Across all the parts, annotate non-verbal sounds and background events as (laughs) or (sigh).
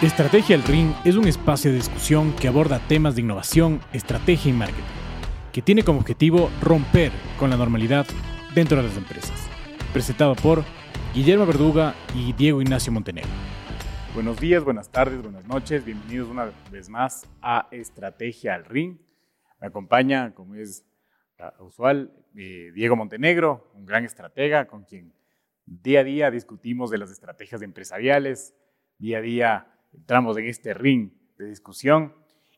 Estrategia El Ring es un espacio de discusión que aborda temas de innovación, estrategia y marketing, que tiene como objetivo romper con la normalidad dentro de las empresas. Presentado por Guillermo Verduga y Diego Ignacio Montenegro. Buenos días, buenas tardes, buenas noches. Bienvenidos una vez más a Estrategia al Ring. Me acompaña, como es usual, eh, Diego Montenegro, un gran estratega con quien día a día discutimos de las estrategias empresariales, día a día entramos en este ring de discusión.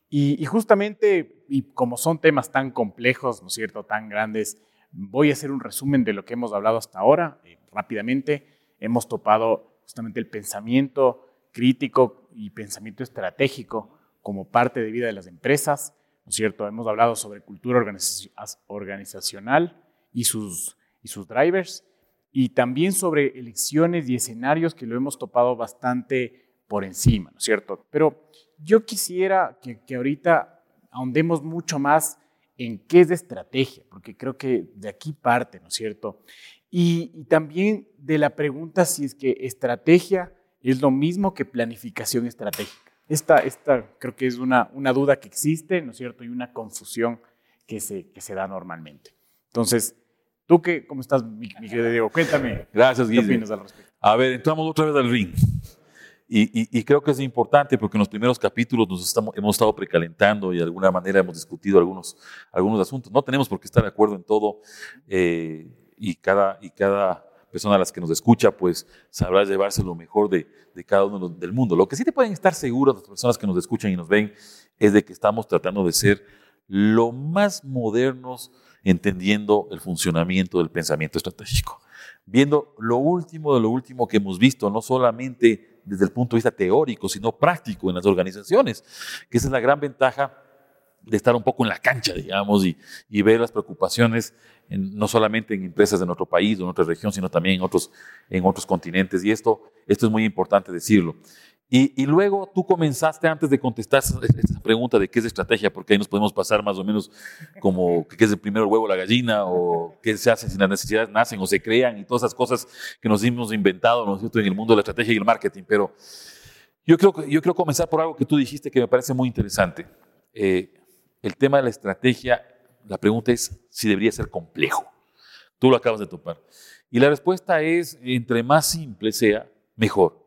Y, justamente, y como son temas tan complejos, ¿no cierto?, tan grandes, voy a hacer un resumen de lo que hemos hablado hasta ahora. Eh, rápidamente, hemos topado justamente el pensamiento crítico y pensamiento estratégico como parte de vida de las empresas, ¿no cierto? Hemos hablado sobre cultura organizacional y sus, y sus drivers, y también sobre elecciones y escenarios que lo hemos topado bastante por encima, ¿no es cierto? Pero yo quisiera que, ahorita ahondemos mucho más en qué es de estrategia, porque creo que de aquí parte, ¿no es cierto? Y, también de la pregunta si es que estrategia es lo mismo que planificación estratégica. Esta, esta creo que es una, una duda que existe, ¿no es cierto? Y una confusión que se, que se da normalmente. Entonces, ¿tú qué, cómo estás, mi, querido Diego? Cuéntame. Gracias, Guillermo. ¿Qué opinas al respecto? A ver, entramos otra vez al ring. Y, creo que es importante porque en los primeros capítulos nos estamos, hemos estado precalentando y de alguna manera hemos discutido algunos, algunos asuntos. No tenemos por qué estar de acuerdo en todo eh, y, cada, y cada persona a las que nos escucha pues sabrá llevarse lo mejor de, de cada uno del mundo. Lo que sí te pueden estar seguros las personas que nos escuchan y nos ven es de que estamos tratando de ser lo más modernos entendiendo el funcionamiento del pensamiento estratégico. Viendo lo último de lo último que hemos visto, no solamente desde el punto de vista teórico, sino práctico en las organizaciones, que esa es la gran ventaja de estar un poco en la cancha, digamos, y, y ver las preocupaciones no solamente en empresas de nuestro país o en otra región, sino también en otros, en otros continentes. Y esto, esto es muy importante decirlo. Y, luego tú comenzaste antes de contestar esa, pregunta de qué es estrategia, porque ahí nos podemos pasar más o menos como qué es el primero huevo la gallina, o qué se hace si las necesidades nacen o se crean, y todas esas cosas que nos hemos inventado ¿no en el mundo de la estrategia y el marketing. Pero yo creo, yo quiero comenzar por algo que tú dijiste que me parece muy interesante. Eh, el tema de la estrategia, la pregunta es si debería ser complejo. Tú lo acabas de topar. Y la respuesta es, entre más simple sea, mejor.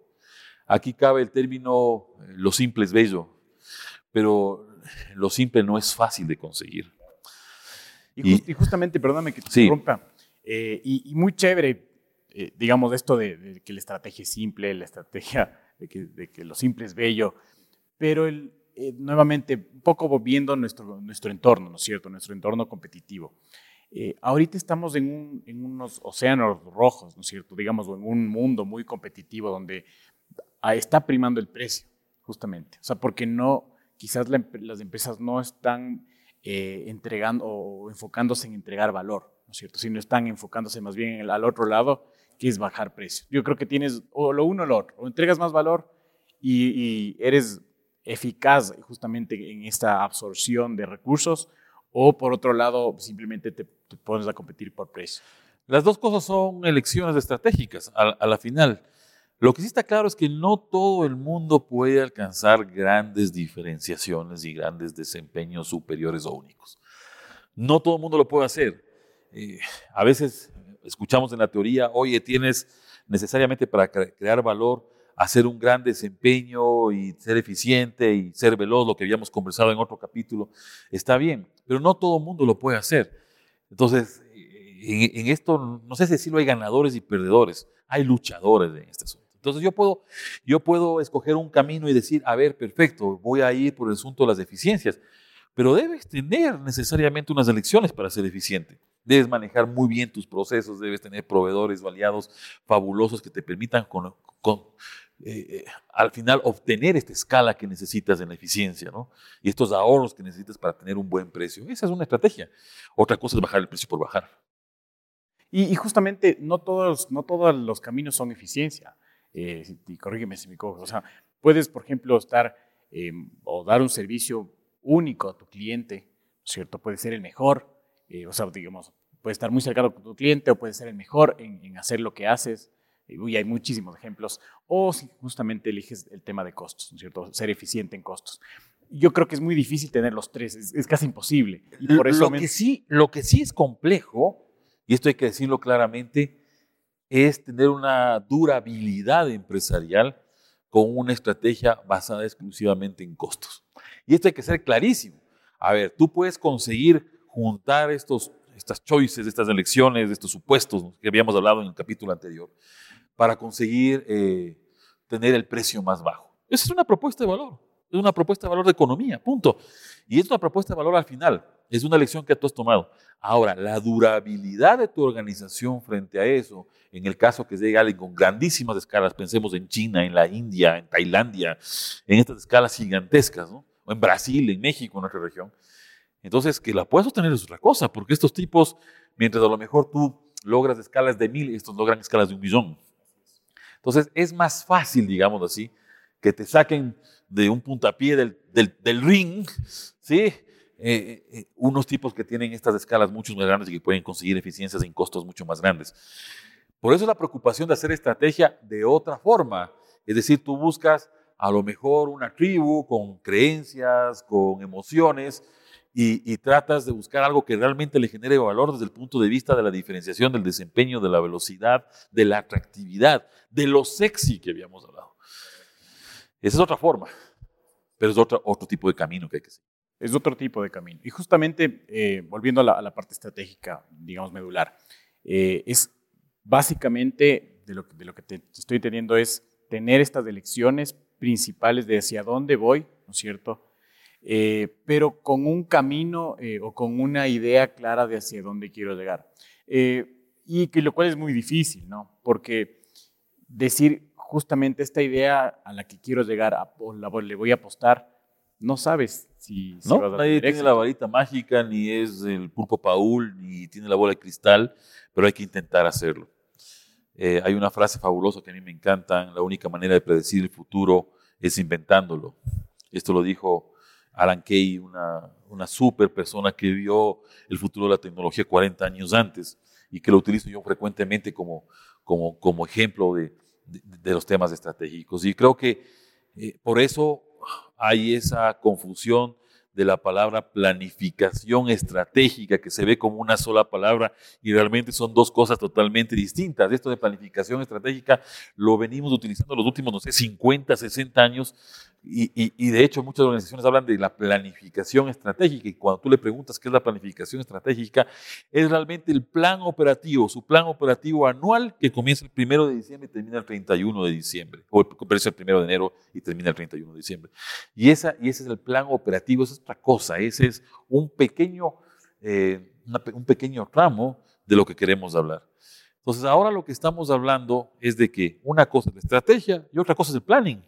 Aquí cabe el término eh, lo simple es bello, pero lo simple no es fácil de conseguir. Y, justamente, perdóname que te interrumpa, eh, y, muy chévere, eh, digamos, esto de, que la estrategia es simple, la estrategia de que, lo simple es bello, pero el, nuevamente, un poco viendo nuestro, nuestro entorno, ¿no es cierto? Nuestro entorno competitivo. ahorita estamos en, en, unos océanos rojos, ¿no es cierto? Digamos, en un mundo muy competitivo donde está primando el precio, justamente. O sea, porque no, quizás las empresas no están eh, entregando o enfocándose en entregar valor, ¿no es cierto? Sino están enfocándose más bien al otro lado, que es bajar precio. Yo creo que tienes o lo uno o lo otro, o entregas más valor y, eres eficaz justamente en esta absorción de recursos, o por otro lado, simplemente te, pones a competir por precio. Las dos cosas son elecciones estratégicas a la final. Lo que sí está claro es que no todo el mundo puede alcanzar grandes diferenciaciones y grandes desempeños superiores o únicos. No todo el mundo lo puede hacer. Eh, a veces escuchamos en la teoría, oye, tienes necesariamente para crear valor hacer un gran desempeño y ser eficiente y ser veloz, lo que habíamos conversado en otro capítulo, está bien, pero no todo el mundo lo puede hacer. Entonces, en, en esto, no sé si decirlo, hay ganadores y perdedores, hay luchadores en este asunto. Entonces yo puedo, yo puedo escoger un camino y decir, a ver, perfecto, voy a ir por el asunto de las deficiencias, pero debes tener necesariamente unas elecciones para ser eficiente. Debes manejar muy bien tus procesos, debes tener proveedores o aliados fabulosos que te permitan con, eh, eh, al final obtener esta escala que necesitas en la eficiencia, ¿no? Y estos ahorros que necesitas para tener un buen precio. Esa es una estrategia. Otra cosa es bajar el precio por bajar. Y, justamente no todos, no todos los caminos son eficiencia eh, y corrígeme si me equivoco, o sea, puedes, por ejemplo, estar eh, o dar un servicio único a tu cliente, ¿cierto? Puede ser el mejor, eh, o sea, digamos, puede estar muy cercano con tu cliente o puede ser el mejor en, hacer lo que haces, y hay muchísimos ejemplos, o si justamente eliges el tema de costos, ¿no es cierto? Ser eficiente en costos. Yo creo que es muy difícil tener los tres, es, casi imposible. Y por eso lo, que sí, lo que sí es complejo, y esto hay que decirlo claramente, es tener una durabilidad empresarial con una estrategia basada exclusivamente en costos. Y esto hay que ser clarísimo. A ver, tú puedes conseguir juntar estos, estas choices, estas elecciones, estos supuestos que habíamos hablado en el capítulo anterior, para conseguir eh, tener el precio más bajo. Esa es una propuesta de valor, es una propuesta de valor de economía, punto. Y es una propuesta de valor al final, es una lección que tú has tomado. Ahora, la durabilidad de tu organización frente a eso, en el caso que llegue alguien con grandísimas escalas, pensemos en China, en la India, en Tailandia, en estas escalas gigantescas, ¿no? o en Brasil, en México, en nuestra región. Entonces, que la puedas sostener es otra cosa, porque estos tipos, mientras a lo mejor tú logras escalas de mil, estos logran escalas de un millón. Entonces, es más fácil, digamos así, que te saquen de un puntapié del, del, ring, ¿sí? Eh, eh, eh, unos tipos que tienen estas escalas mucho más grandes y que pueden conseguir eficiencias en costos mucho más grandes. Por eso la preocupación de hacer estrategia de otra forma. Es decir, tú buscas a lo mejor una tribu con creencias, con emociones, y, tratas de buscar algo que realmente le genere valor desde el punto de vista de la diferenciación, del desempeño, de la velocidad, de la atractividad, de lo sexy que habíamos hablado. Esa es otra forma, pero es otro, otro tipo de camino que hay que seguir. Es otro tipo de camino. Y justamente, eh, volviendo a la, parte estratégica, digamos, medular, eh, es básicamente de lo, que te, estoy teniendo es tener estas elecciones principales de hacia dónde voy, ¿no es cierto? Eh, pero con un camino o con una idea clara de hacia dónde quiero llegar. Y lo cual es muy difícil, ¿no? Porque decir justamente esta idea a la que quiero llegar, a, o la, le voy a apostar, no sabes si, no, vas a nadie tiene la varita mágica, ni es el pulpo Paul, ni tiene la bola de cristal, pero hay que intentar hacerlo. hay una frase fabulosa que a mí me encanta, la única manera de predecir el futuro es inventándolo. Esto lo dijo Alan Kay, una, una super persona que vio el futuro de la tecnología 40 años antes y que lo utilizo yo frecuentemente como, como, como ejemplo de, de, los temas estratégicos. Y creo que eh, por eso hay esa confusión de la palabra planificación estratégica, que se ve como una sola palabra y realmente son dos cosas totalmente distintas. Esto de planificación estratégica lo venimos utilizando los últimos, no sé, 50, 60 años y, de hecho muchas organizaciones hablan de la planificación estratégica y cuando tú le preguntas qué es la planificación estratégica, es realmente el plan operativo, su plan operativo anual que comienza el primero de diciembre y termina el 31 de diciembre, o comienza el primero de enero y termina el 31 de diciembre. Y, esa, y ese es el plan operativo, esa es otra cosa, ese es un pequeño, eh, un pequeño tramo de lo que queremos hablar. Entonces ahora lo que estamos hablando es de que una cosa es la estrategia y otra cosa es el planning.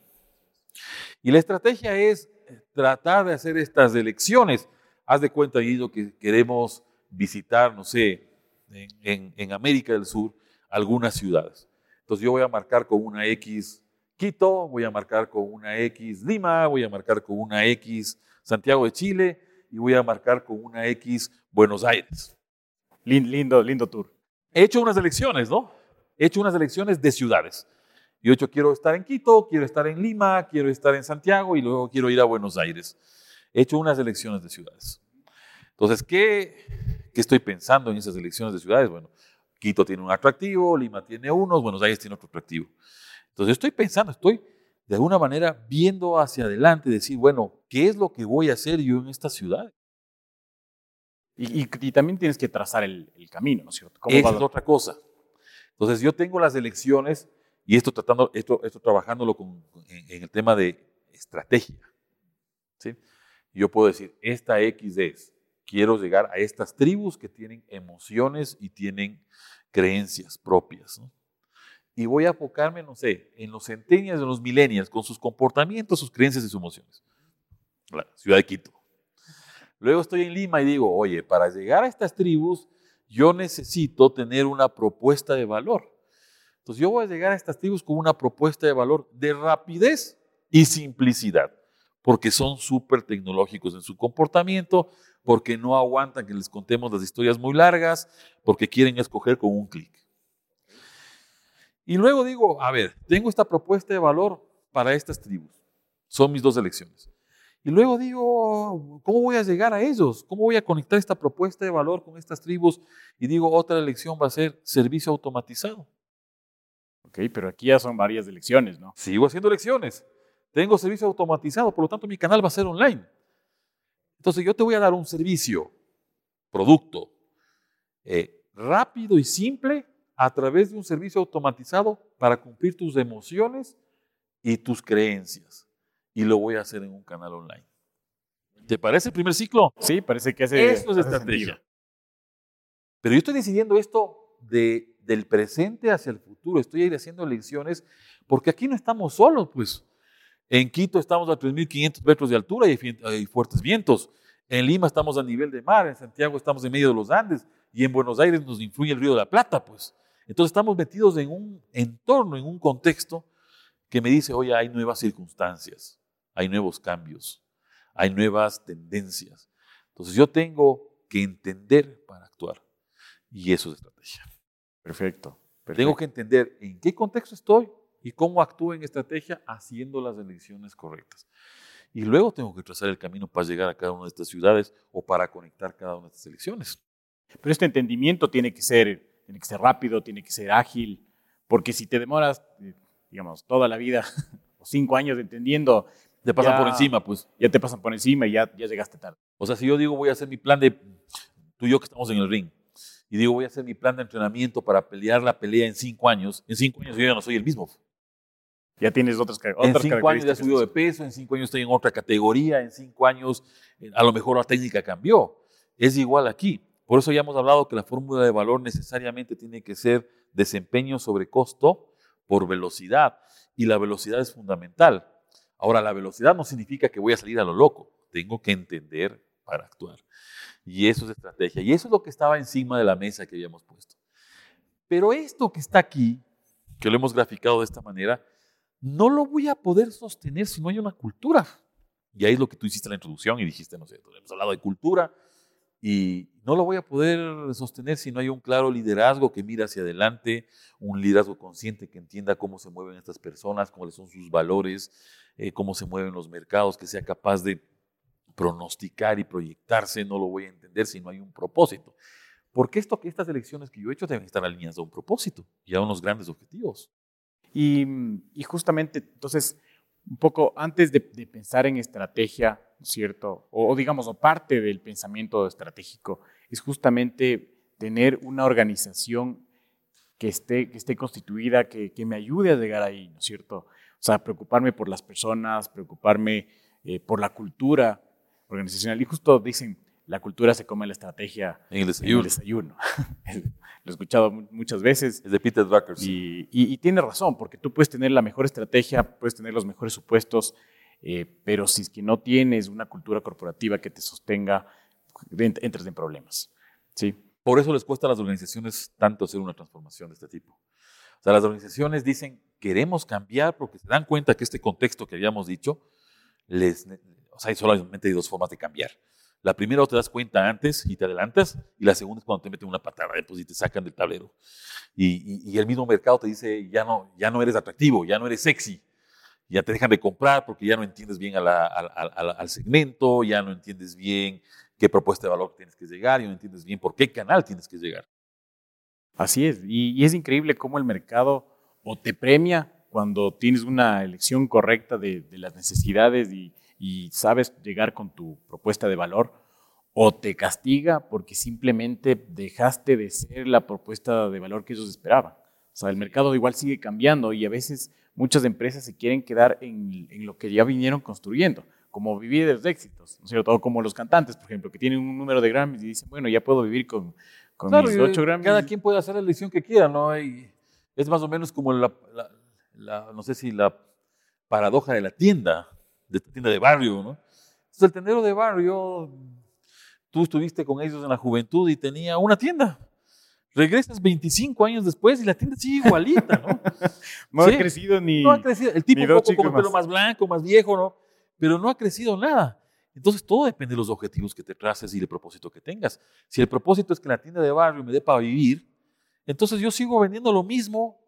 Y la estrategia es eh, tratar de hacer estas elecciones. Haz de cuenta, Guido, que queremos visitar, no sé, en, América del Sur, algunas ciudades. Entonces yo voy a marcar con una X Quito, voy a marcar con una X Lima, voy a marcar con una X Santiago de Chile y voy a marcar con una X Buenos Aires. Lindo, lindo tour. He hecho unas elecciones, ¿no? He hecho unas elecciones de ciudades. Yo hecho quiero estar en Quito, quiero estar en Lima, quiero estar en Santiago y luego quiero ir a Buenos Aires. He hecho unas elecciones de ciudades. Entonces, ¿qué, qué estoy pensando en esas elecciones de ciudades? Bueno, Quito tiene un atractivo, Lima tiene uno, Buenos Aires tiene otro atractivo. Entonces, estoy pensando, estoy de alguna manera viendo hacia adelante, decir, bueno, ¿qué es lo que voy a hacer yo en esta ciudad? Y, y, también tienes que trazar el, el camino, ¿no es cierto? ¿Cómo Esa es otra cosa. Entonces, yo tengo las elecciones y esto, tratando, esto, esto trabajándolo con, en, el tema de estrategia. ¿sí? Yo puedo decir, esta X es, quiero llegar a estas tribus que tienen emociones y tienen creencias propias. Y voy a enfocarme, no sé, en los centenias, en los millennials, con sus comportamientos, sus creencias y sus emociones. La ciudad de Quito. Luego estoy en Lima y digo, oye, para llegar a estas tribus, yo necesito tener una propuesta de valor. Entonces yo voy a llegar a estas tribus con una propuesta de valor de rapidez y simplicidad, porque son súper tecnológicos en su comportamiento, porque no aguantan que les contemos las historias muy largas, porque quieren escoger con un clic. Y luego digo, a ver, tengo esta propuesta de valor para estas tribus. Son mis dos elecciones. Y luego digo, ¿cómo voy a llegar a ellos? ¿Cómo voy a conectar esta propuesta de valor con estas tribus? Y digo, otra elección va a ser servicio automatizado. Ok, pero aquí ya son varias elecciones, ¿no? Sigo haciendo elecciones. Tengo servicio automatizado, por lo tanto mi canal va a ser online. Entonces yo te voy a dar un servicio, producto, eh, rápido y simple a través de un servicio automatizado para cumplir tus emociones y tus creencias. Y lo voy a hacer en un canal online. ¿Te parece el primer ciclo? Sí, parece que hace. Eso es estrategia. Pero yo estoy decidiendo esto de, del presente hacia el futuro. Estoy haciendo elecciones porque aquí no estamos solos, pues. En Quito estamos a 3.500 metros de altura y hay fuertes vientos. En Lima estamos a nivel de mar. En Santiago estamos en medio de los Andes. Y en Buenos Aires nos influye el río de la Plata, pues. Entonces estamos metidos en un entorno, en un contexto que me dice, oye, hay nuevas circunstancias, hay nuevos cambios, hay nuevas tendencias. Entonces yo tengo que entender para actuar. Y eso es estrategia. Perfecto, Tengo que entender en qué contexto estoy y cómo actúo en estrategia haciendo las elecciones correctas. Y luego tengo que trazar el camino para llegar a cada una de estas ciudades o para conectar cada una de estas elecciones. Pero este entendimiento tiene que ser tiene que ser rápido, tiene que ser ágil, porque si te demoras, eh, digamos, toda la vida (laughs) o cinco años entendiendo... Te pasan por encima, pues. Ya te pasan por encima y ya, ya llegaste tarde. O sea, si yo digo voy a hacer mi plan de, tú y yo que estamos en el ring, y digo voy a hacer mi plan de entrenamiento para pelear la pelea en cinco años, en cinco años yo ya no soy el mismo. Ya tienes otras, otras En cinco años ya he subido de peso, en cinco años estoy en otra categoría, en cinco años eh, a lo mejor la técnica cambió. Es igual aquí. Por eso ya hemos hablado que la fórmula de valor necesariamente tiene que ser desempeño sobre costo por velocidad. Y la velocidad es fundamental. Ahora, la velocidad no significa que voy a salir a lo loco. Tengo que entender para actuar. Y eso es estrategia. Y eso es lo que estaba encima de la mesa que habíamos puesto. Pero esto que está aquí, que lo hemos graficado de esta manera, no lo voy a poder sostener si no hay una cultura. Y ahí es lo que tú hiciste en la introducción y dijiste, no sé, hemos hablado de cultura, y no lo voy a poder sostener si no hay un claro liderazgo que mira hacia adelante, un liderazgo consciente que entienda cómo se mueven estas personas, cuáles son sus valores, eh, cómo se mueven los mercados, que sea capaz de pronosticar y proyectarse, no lo voy a entender si no hay un propósito. Porque esto, estas elecciones que yo he hecho deben estar alineadas a un propósito y a unos grandes objetivos. Y, justamente, entonces, un poco antes de, pensar en estrategia, ¿cierto? O, digamos, o parte del pensamiento estratégico, es justamente tener una organización que esté, que esté constituida, que, me ayude a llegar ahí, ¿no es cierto? O sea, preocuparme por las personas, preocuparme eh, por la cultura organizacional. Y justo dicen, la cultura se come la estrategia en el desayuno. desayuno. (laughs) Lo he escuchado muchas veces. Es de Peter Drucker. Y, y, tiene razón, porque tú puedes tener la mejor estrategia, puedes tener los mejores supuestos, eh, pero si es que no tienes una cultura corporativa que te sostenga, entras en problemas. ¿sí? Por eso les cuesta a las organizaciones tanto hacer una transformación de este tipo. O sea, las organizaciones dicen, queremos cambiar porque se dan cuenta que este contexto que habíamos dicho, les, o sea, hay solamente hay dos formas de cambiar. La primera te das cuenta antes y te adelantas, y la segunda es cuando te meten una patada después y te sacan del tablero. Y, el mismo mercado te dice, ya no, ya no eres atractivo, ya no eres sexy, ya te dejan de comprar porque ya no entiendes bien al segmento, ya no entiendes bien qué propuesta de valor tienes que llegar, ya no entiendes bien por qué canal tienes que llegar. Así es, y, es increíble cómo el mercado o te premia cuando tienes una elección correcta de, de las necesidades y, y sabes llegar con tu propuesta de valor, o te castiga porque simplemente dejaste de ser la propuesta de valor que ellos esperaban. O sea, el mercado igual sigue cambiando y a veces muchas empresas se quieren quedar en, lo que ya vinieron construyendo, como vivir de los éxitos, ¿no es cierto? O como los cantantes, por ejemplo, que tienen un número de Grammys y dicen, bueno, ya puedo vivir con, con mis ocho Grammys. Cada quien puede hacer la elección que quiera, ¿no? Y es más o menos como la, no sé si la paradoja de la tienda de esta tienda de barrio, ¿no? Entonces el tendero de barrio, tú estuviste con ellos en la juventud y tenía una tienda. Regresas 25 años después y la tienda sigue igualita, ¿no? (laughs) no ha crecido ni. No ha crecido. El tipo un poco con el pelo más blanco, más viejo, ¿no? Pero no ha crecido nada. Entonces todo depende de los objetivos que te traces y del propósito que tengas. Si el propósito es que la tienda de barrio me dé para vivir, entonces yo sigo vendiendo lo mismo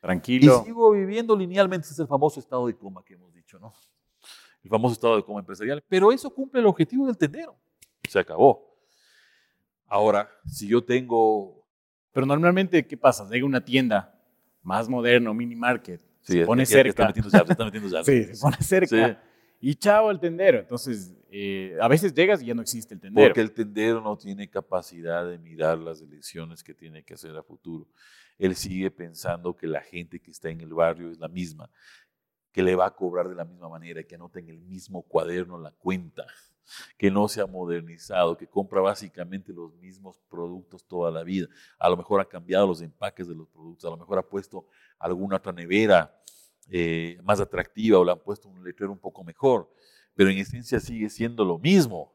Tranquilo. Y sigo viviendo linealmente. Ese es el famoso estado de coma que hemos dicho, ¿no? El famoso estado de coma empresarial. Pero eso cumple el objetivo del tendero. Se acabó. Ahora, si yo tengo... Pero normalmente, ¿qué pasa? Llega una tienda más moderno, mini market, se pone cerca. se está metiendo ya. (laughs) sí, se pone cerca. Y chao el tendero. Entonces, eh, a veces llegas y ya no existe el tendero. Porque el tendero no tiene capacidad de mirar las elecciones que tiene que hacer a futuro. Él sigue pensando que la gente que está en el barrio es la misma, que le va a cobrar de la misma manera, que anota en el mismo cuaderno la cuenta, que no se ha modernizado, que compra básicamente los mismos productos toda la vida. A lo mejor ha cambiado los empaques de los productos, a lo mejor ha puesto alguna otra nevera eh, más atractiva o le han puesto un letrero un poco mejor, pero en esencia sigue siendo lo mismo.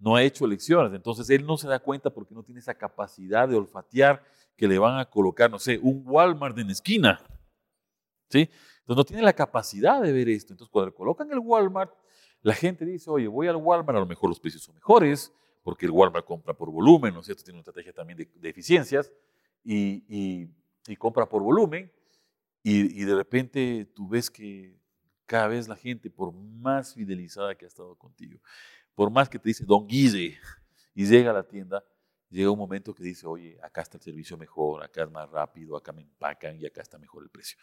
No ha hecho elecciones, entonces él no se da cuenta porque no tiene esa capacidad de olfatear que le van a colocar, no sé, un Walmart en esquina. ¿Sí? Entonces no tiene la capacidad de ver esto. Entonces cuando le colocan el Walmart, la gente dice, oye, voy al Walmart, a lo mejor los precios son mejores, porque el Walmart compra por volumen, ¿no es cierto? Tiene una estrategia también de, eficiencias y, y compra por volumen. Y, de repente tú ves que cada vez la gente, por más fidelizada que ha estado contigo, por más que te dice Don Guille y llega a la tienda, llega un momento que dice, oye, acá está el servicio mejor, acá es más rápido, acá me empacan y acá está mejor el precio.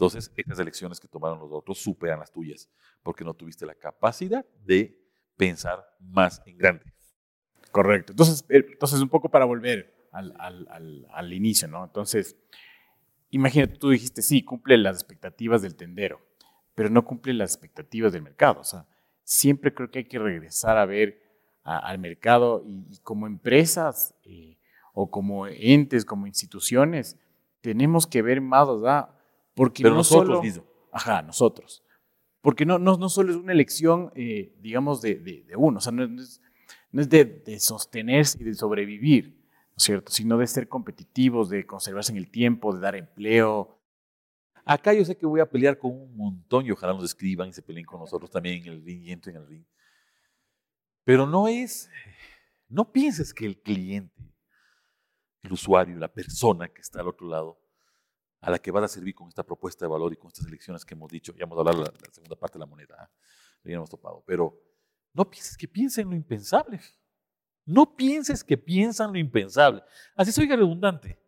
Entonces, estas elecciones que tomaron los otros superan las tuyas, porque no tuviste la capacidad de pensar más en grande. Correcto. Entonces, eh, entonces un poco para volver al, al, al inicio, ¿no? Entonces, imagínate, tú dijiste, sí, cumple las expectativas del tendero, pero no cumple las expectativas del mercado. O sea, siempre creo que hay que regresar a ver al mercado y, como empresas eh, o como entes, como instituciones, tenemos que ver más allá. Porque pero nosotros solo, Ajá, nosotros. Porque no, no, no solo es una elección, eh, digamos, de, de, uno, o sea, no es, no es de, de sostenerse y de sobrevivir cierto? Sino de ser competitivos, de conservarse en el tiempo, de dar empleo. Acá yo sé que voy a pelear con un montón y ojalá nos escriban y se peleen con nosotros también en el ring y entren en el ring. Pero no es, no pienses que el cliente, el usuario, la persona que está al otro lado, a la que vas a servir con esta propuesta de valor y con estas elecciones que hemos dicho, ya hemos hablado de la, segunda parte de la moneda, ¿eh? hemos topado, pero no pienses que piensen en lo impensable. No pienses que piensan lo impensable. Así soy redundante.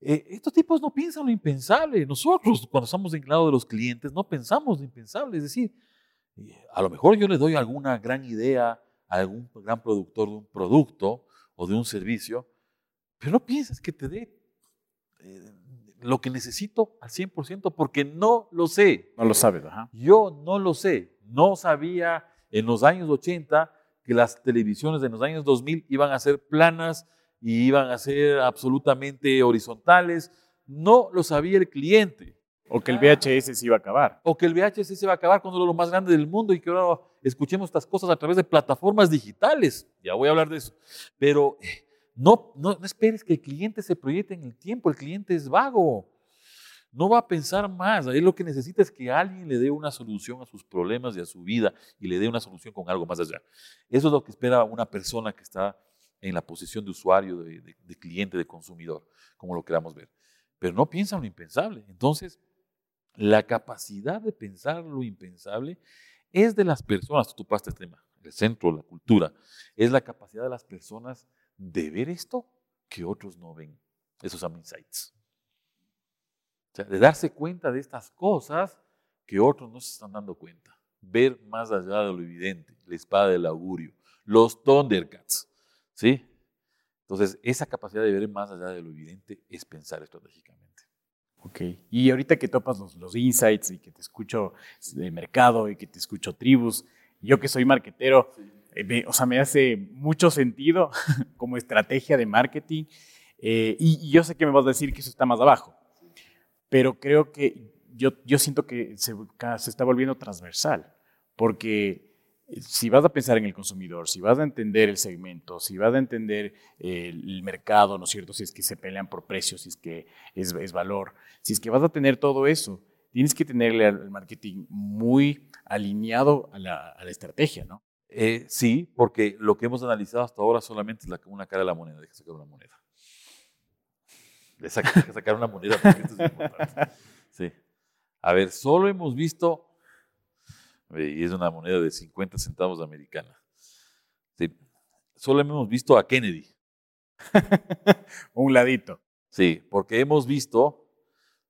Eh, estos tipos no piensan lo impensable. Nosotros, cuando estamos en lado de los clientes, no pensamos lo impensable. Es decir, eh, a lo mejor yo le doy alguna gran idea a algún gran productor de un producto o de un servicio, pero no pienses que te dé eh, lo que necesito al 100% porque no lo sé. No lo sabes, ajá. Yo no lo sé. No sabía en los años 80 que las televisiones de los años 2000 iban a ser planas y iban a ser absolutamente horizontales. No lo sabía el cliente. O que el VHS se iba a acabar. O que el VHS se iba a acabar cuando era lo más grande del mundo y que ahora escuchemos estas cosas a través de plataformas digitales. Ya voy a hablar de eso. Pero eh, no, no, esperes que el cliente se proyecte en el tiempo. El cliente es vago no va a pensar más. Él lo que necesita es que alguien le dé una solución a sus problemas y a su vida y le dé una solución con algo más allá. Eso es lo que espera una persona que está en la posición de usuario, de, cliente, de consumidor, como lo queramos ver. Pero no piensa en lo impensable. Entonces, la capacidad de pensar lo impensable es de las personas, tú topaste este tema, el centro, la cultura, es la capacidad de las personas de ver esto que otros no ven. Esos son insights de darse cuenta de estas cosas que otros no se están dando cuenta. Ver más allá de lo evidente, la espada del augurio, los Thundercats. ¿Sí? Entonces, esa capacidad de ver más allá de lo evidente es pensar estratégicamente. Ok. Y ahorita que topas los, insights y que te escucho de mercado y que te escucho tribus, yo que soy marketero, eh, o sea, me hace mucho sentido (laughs) como estrategia de marketing. Eh, y, yo sé que me vas a decir que eso está más abajo pero creo que yo, yo siento que se, se está volviendo transversal, porque eh, si vas a pensar en el consumidor, si vas a entender el segmento, si vas a entender el mercado, ¿no es cierto? Si es que se pelean por precios, si es que es, es valor, si es que vas a tener todo eso, tienes que tenerle al marketing muy alineado a la, a la estrategia, ¿no? Eh, sí, porque lo que hemos analizado hasta ahora solamente es la, una cara de la moneda, déjame sacar una moneda. Le sacar una moneda porque esto es importante. Sí. A ver, solo hemos visto, y es una moneda de 50 centavos americana. Sí. Solo hemos visto a Kennedy. (laughs) Un ladito. Sí, porque hemos visto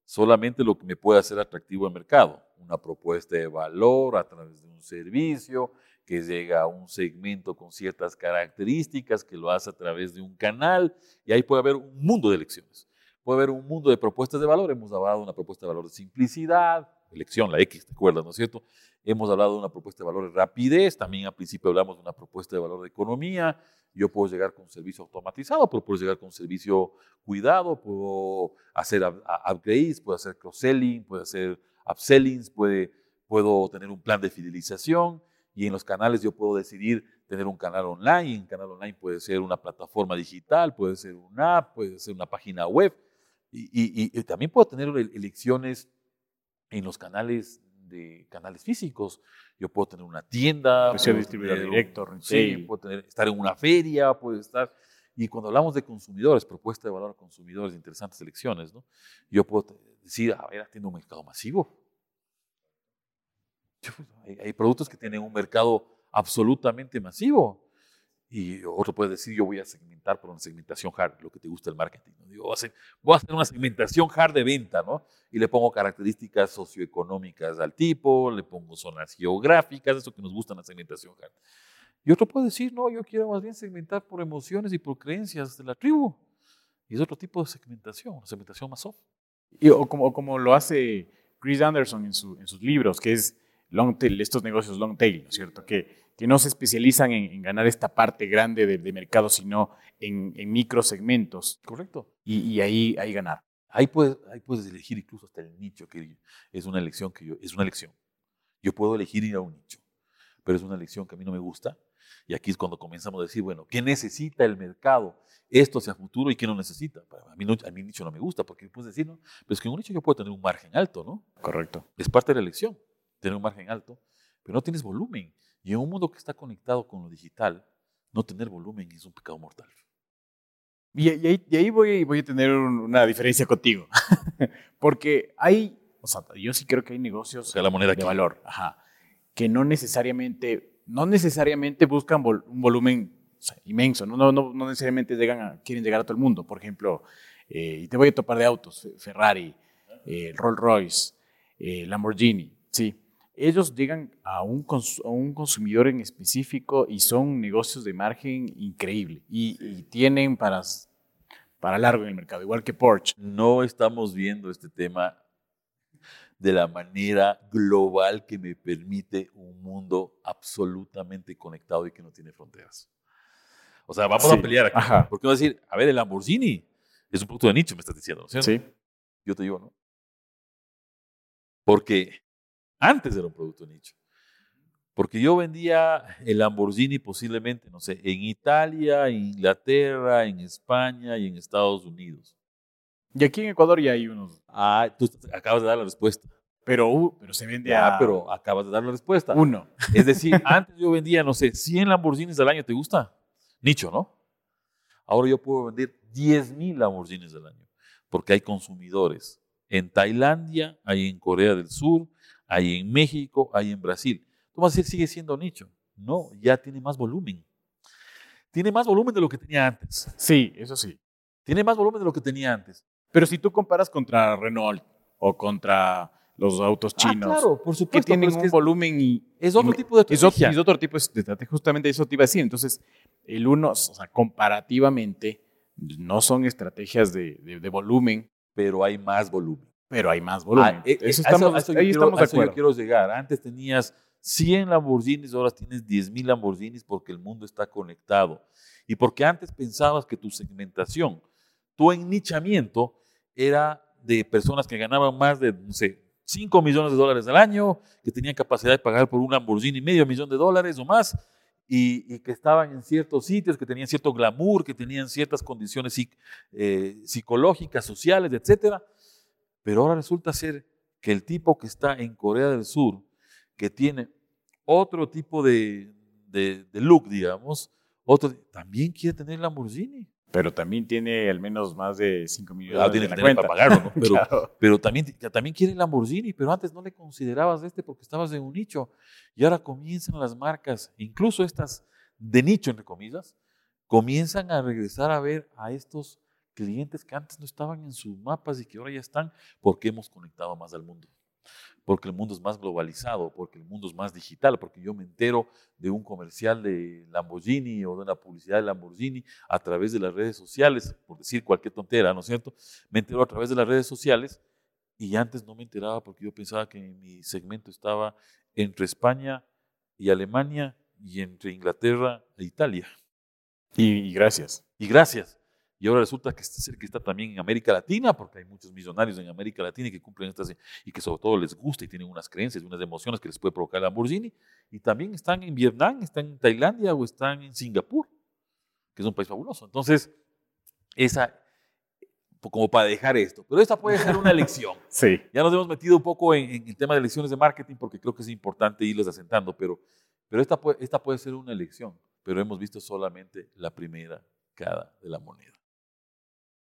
solamente lo que me puede hacer atractivo al mercado. Una propuesta de valor a través de un servicio que llega a un segmento con ciertas características, que lo hace a través de un canal, y ahí puede haber un mundo de elecciones. Puede haber un mundo de propuestas de valor. Hemos hablado de una propuesta de valor de simplicidad, elección, la X, ¿te acuerdas, no es cierto? Hemos hablado de una propuesta de valor de rapidez, también al principio hablamos de una propuesta de valor de economía. Yo puedo llegar con un servicio automatizado, pero puedo llegar con un servicio cuidado, puedo hacer upgrades, puedo hacer cross-selling, puedo hacer upsellings, puedo tener un plan de fidelización y en los canales yo puedo decidir tener un canal online y un canal online puede ser una plataforma digital, puede ser una app, puede ser una página web y, también puedo tener elecciones en los canales de canales físicos. Yo puedo tener una tienda, puedo ser distribuidor directo, sí, puedo tener, estar en una feria, puedo estar. Y cuando hablamos de consumidores, propuesta de valor a consumidores, interesantes elecciones, ¿no? yo puedo decir, a ver, atiendo un mercado masivo. Hay, hay productos que tienen un mercado absolutamente masivo. Y otro puede decir, yo voy a segmentar por una segmentación hard, lo que te gusta el marketing. Digo, voy, a hacer, voy a hacer una segmentación hard de venta, ¿no? Y le pongo características socioeconómicas al tipo, le pongo zonas geográficas, eso que nos gusta en la segmentación hard. Y otro puede decir, no, yo quiero más bien segmentar por emociones y por creencias de la tribu. Y es otro tipo de segmentación, una segmentación más soft. Y, o, como, como lo hace Chris Anderson en, su, en sus libros, que es long tail, estos negocios long tail, ¿no es cierto? Que que no se especializan en, ganar esta parte grande de, mercado, sino en, en microsegmentos. Correcto. Y, ahí, ahí ganar. Ahí puedes, ahí puedes elegir incluso hasta el nicho, que es una elección que yo, es una elección. Yo puedo elegir ir a un nicho, pero es una elección que a mí no me gusta. Y aquí es cuando comenzamos a decir, bueno, ¿qué necesita el mercado? Esto hacia futuro y qué no necesita. A mí, no, a mí nicho no me gusta, porque puedes decir, no, pero es que en un nicho yo puedo tener un margen alto, ¿no? Correcto. Es parte de la elección, tener un margen alto, pero no tienes volumen. Y en un mundo que está conectado con lo digital, no tener volumen es un pecado mortal. Y, ahí, voy, voy, a tener una diferencia contigo. (laughs) Porque hay, o sea, yo sí creo que hay negocios la moneda de valor, que no necesariamente, no necesariamente buscan un volumen inmenso, ¿no? No, no, necesariamente llegan a, quieren llegar a todo el mundo. Por ejemplo, eh, y te voy a topar de autos, Ferrari, eh, Rolls Royce, eh, Lamborghini, sí ellos llegan a un, un, consumidor en específico y son negocios de margen increíble y, tienen para, para largo en el mercado, igual que Porsche. No estamos viendo este tema de la manera global que me permite un mundo absolutamente conectado y que no tiene fronteras. O sea, vamos a pelear aquí. Porque voy a decir, a ver, el Lamborghini es un producto de nicho, me estás diciendo, ¿no? Sí. Yo te digo, ¿no? Porque antes era un producto nicho. Porque yo vendía el Lamborghini posiblemente, no sé, en Italia, en Inglaterra, en España y en Estados Unidos. Y aquí en Ecuador ya hay unos. Ah, tú acabas de dar la respuesta. Pero, uh, pero se vende ah, pero acabas de dar la respuesta. Uno. Es decir, (laughs) antes yo vendía, no sé, 100 Lamborghinis al año, ¿te gusta? Nicho, ¿no? Ahora yo puedo vender 10.000 Lamborghinis al año, porque hay consumidores en Tailandia, hay en Corea del Sur, hay en México, hay en Brasil. Tú vas a decir, sigue siendo nicho. No, ya tiene más volumen. Tiene más volumen de lo que tenía antes. Sí, eso sí. Tiene más volumen de lo que tenía antes. Pero si tú comparas contra Renault o contra los autos ah, chinos, claro, por supuesto, que tienen un volumen y... Es otro tipo de estrategia. Es otro, tipo de estrategia, justamente eso te iba a decir. Entonces, el uno, o sea, comparativamente, no son estrategias de, de volumen. Pero hay más volumen pero hay más volumen. Ah, eh, eso estamos, ahí estamos de acuerdo. Yo quiero llegar. Antes tenías 100 Lamborghinis, ahora tienes 10.000 Lamborghinis porque el mundo está conectado. Y porque antes pensabas que tu segmentación, tu ennichamiento era de personas que ganaban más de, no sé, 5 millones de dólares al año, que tenían capacidad de pagar por un Lamborghini medio millón de dólares o más, y, que estaban en ciertos sitios, que tenían cierto glamour, que tenían ciertas condiciones eh, psicológicas, sociales, etcétera pero ahora resulta ser que el tipo que está en Corea del Sur, que tiene otro tipo de, de, look, digamos, otro, también quiere tener Lamborghini. Pero también tiene al menos más de 5 millones ah, tiene de que cuenta. para pagarlo, ¿no? (laughs) Pero, pero también, también quiere Lamborghini, pero antes no le considerabas este porque estabas en un nicho. Y ahora comienzan las marcas, incluso estas de nicho, entre comillas, comienzan a regresar a ver a estos clientes que antes no estaban en sus mapas y que ahora ya están porque hemos conectado más al mundo porque el mundo es más globalizado, porque el mundo es más digital, porque yo me entero de un comercial de Lamborghini o de una publicidad de Lamborghini a través de las redes sociales, por decir cualquier tontera, ¿no es cierto? Me entero a través de las redes sociales y antes no me enteraba porque yo pensaba que mi segmento estaba entre España y Alemania y entre Inglaterra e Italia. Y, y gracias. Y gracias. Y ahora resulta que este que está también en América Latina, porque hay muchos millonarios en América Latina que cumplen estas y que sobre todo les gusta y tienen unas creencias, unas emociones que les puede provocar el Lamborghini. Y también están en Vietnam, están en Tailandia o están en Singapur, que es un país fabuloso. Entonces, esa, como para dejar esto. Pero esta puede ser una elección. (laughs) sí. Ya nos hemos metido un poco en, el tema de elecciones de marketing porque creo que es importante irles asentando, pero, pero esta, puede, esta puede ser una elección. Pero hemos visto solamente la primera cara de la moneda.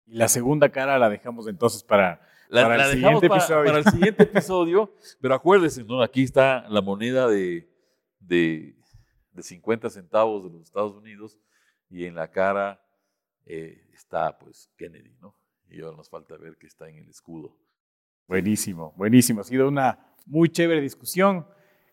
Y la segunda cara la dejamos entonces para, el siguiente episodio. Para el siguiente episodio, pero acuérdense, ¿no? aquí está la moneda de, de, 50 centavos de los Estados Unidos y en la cara eh, está pues Kennedy, ¿no? Y ahora nos falta ver qué está en el escudo. Buenísimo, buenísimo. Ha sido una muy chévere discusión.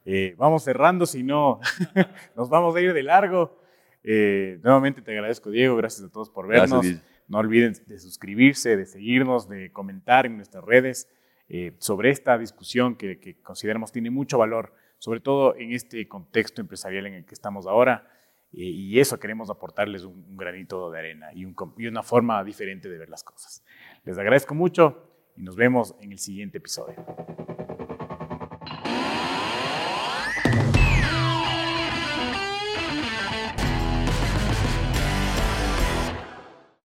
Eh, vamos cerrando, si no, (laughs) nos vamos a ir de largo. Eh, nuevamente te agradezco, Diego. Gracias a todos por vernos. No olviden de suscribirse, de seguirnos, de comentar en nuestras redes eh, sobre esta discusión que, consideramos tiene mucho valor, sobre todo en este contexto empresarial en el que estamos ahora. Eh, y eso queremos aportarles un, granito de arena y, y una forma diferente de ver las cosas. Les agradezco mucho y nos vemos en el siguiente episodio.